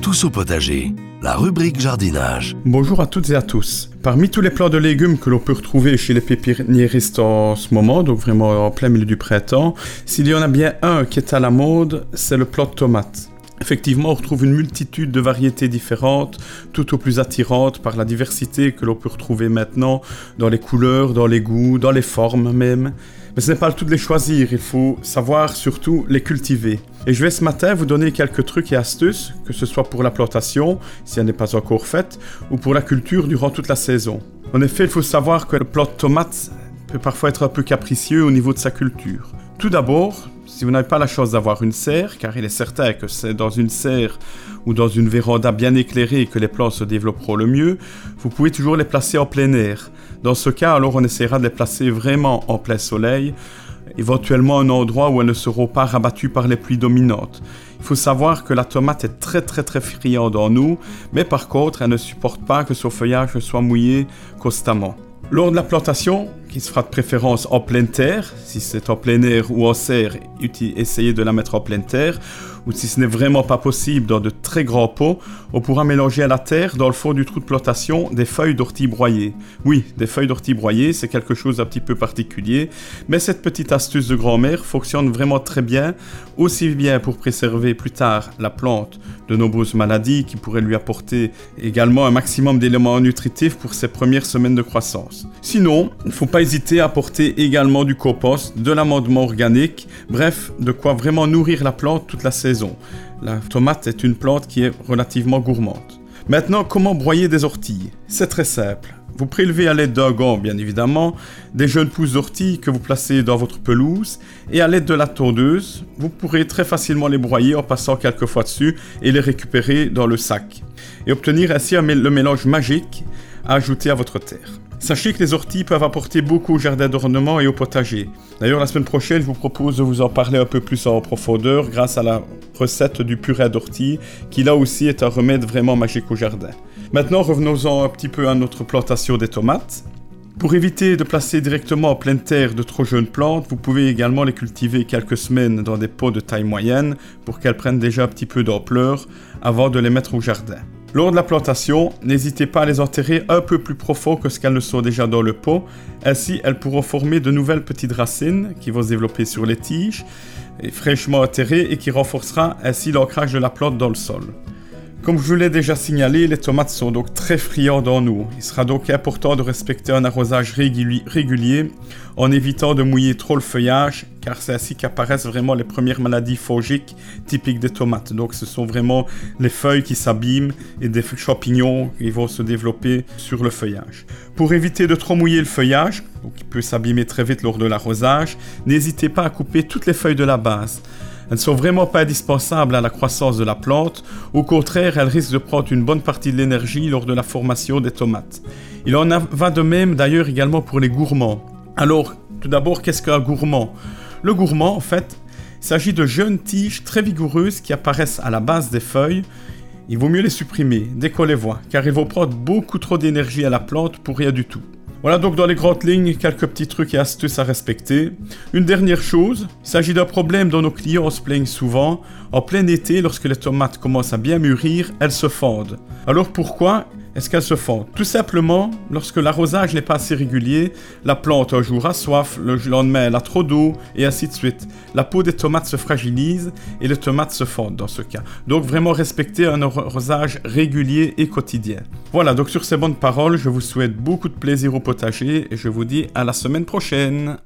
Tous au potager, la rubrique jardinage. Bonjour à toutes et à tous. Parmi tous les plants de légumes que l'on peut retrouver chez les pépiniéristes en ce moment, donc vraiment en plein milieu du printemps, s'il y en a bien un qui est à la mode, c'est le plant de tomate. Effectivement, on retrouve une multitude de variétés différentes, tout au plus attirantes par la diversité que l'on peut retrouver maintenant dans les couleurs, dans les goûts, dans les formes même. Mais ce n'est pas le tout de les choisir, il faut savoir surtout les cultiver. Et je vais ce matin vous donner quelques trucs et astuces, que ce soit pour la plantation, si elle n'est pas encore faite, ou pour la culture durant toute la saison. En effet, il faut savoir que le plant de tomate peut parfois être un peu capricieux au niveau de sa culture. Tout d'abord, si vous n'avez pas la chance d'avoir une serre, car il est certain que c'est dans une serre ou dans une véranda bien éclairée que les plantes se développeront le mieux, vous pouvez toujours les placer en plein air. Dans ce cas, alors on essaiera de les placer vraiment en plein soleil, éventuellement un endroit où elles ne seront pas rabattues par les pluies dominantes. Il faut savoir que la tomate est très très très friande en eau, mais par contre elle ne supporte pas que son feuillage soit mouillé constamment. Lors de la plantation, qui se fera de préférence en pleine terre, si c'est en plein air ou en serre, essayez de la mettre en pleine terre, ou si ce n'est vraiment pas possible dans de très grands pots, on pourra mélanger à la terre, dans le fond du trou de plantation, des feuilles d'ortie broyées. Oui, des feuilles d'ortie broyées, c'est quelque chose d'un petit peu particulier, mais cette petite astuce de grand-mère fonctionne vraiment très bien, aussi bien pour préserver plus tard la plante de nombreuses maladies qui pourraient lui apporter également un maximum d'éléments nutritifs pour ses premières semaines de croissance. Sinon, il ne faut pas hésiter à apporter également du compost, de l'amendement organique, bref, de quoi vraiment nourrir la plante toute la saison. La tomate est une plante qui est relativement gourmande. Maintenant, comment broyer des orties? C'est très simple. Vous prélevez à l'aide d'un gant, bien évidemment, des jeunes pousses d'ortie que vous placez dans votre pelouse et à l'aide de la tondeuse, vous pourrez très facilement les broyer en passant quelques fois dessus et les récupérer dans le sac et obtenir ainsi le mélange magique à ajouter à votre terre. Sachez que les orties peuvent apporter beaucoup au jardin d'ornement et au potager. D'ailleurs, la semaine prochaine, je vous propose de vous en parler un peu plus en profondeur grâce à la recette du purée d'ortie, qui là aussi est un remède vraiment magique au jardin. Maintenant, revenons-en un petit peu à notre plantation des tomates. Pour éviter de placer directement en pleine terre de trop jeunes plantes, vous pouvez également les cultiver quelques semaines dans des pots de taille moyenne pour qu'elles prennent déjà un petit peu d'ampleur avant de les mettre au jardin. Lors de la plantation, n'hésitez pas à les enterrer un peu plus profond que ce qu'elles ne sont déjà dans le pot. Ainsi, elles pourront former de nouvelles petites racines qui vont se développer sur les tiges, et fraîchement enterrées et qui renforcera ainsi l'ancrage de la plante dans le sol. Comme je vous l'ai déjà signalé, les tomates sont donc très friandes en eau. Il sera donc important de respecter un arrosage régulier en évitant de mouiller trop le feuillage, car c'est ainsi qu'apparaissent vraiment les premières maladies fongiques typiques des tomates. Donc ce sont vraiment les feuilles qui s'abîment et des champignons qui vont se développer sur le feuillage. Pour éviter de trop mouiller le feuillage, qui peut s'abîmer très vite lors de l'arrosage, n'hésitez pas à couper toutes les feuilles de la base. Elles ne sont vraiment pas indispensables à la croissance de la plante, au contraire, elles risquent de prendre une bonne partie de l'énergie lors de la formation des tomates. Il en va de même d'ailleurs également pour les gourmands. Alors, tout d'abord, qu'est-ce qu'un gourmand? Le gourmand, en fait, s'agit de jeunes tiges très vigoureuses qui apparaissent à la base des feuilles. Il vaut mieux les supprimer dès qu'on les voit, car ils vont prendre beaucoup trop d'énergie à la plante pour rien du tout. Voilà donc dans les grandes lignes quelques petits trucs et astuces à respecter. Une dernière chose, il s'agit d'un problème dont nos clients se plaignent souvent. En plein été, lorsque les tomates commencent à bien mûrir, elles se fendent. Alors pourquoi est-ce qu'elles se font? Tout simplement, lorsque l'arrosage n'est pas assez régulier, la plante un jour a soif, le lendemain elle a trop d'eau, et ainsi de suite. La peau des tomates se fragilise et les tomates se fondent dans ce cas. Donc vraiment respecter un arrosage régulier et quotidien. Voilà, donc sur ces bonnes paroles, je vous souhaite beaucoup de plaisir au potager et je vous dis à la semaine prochaine.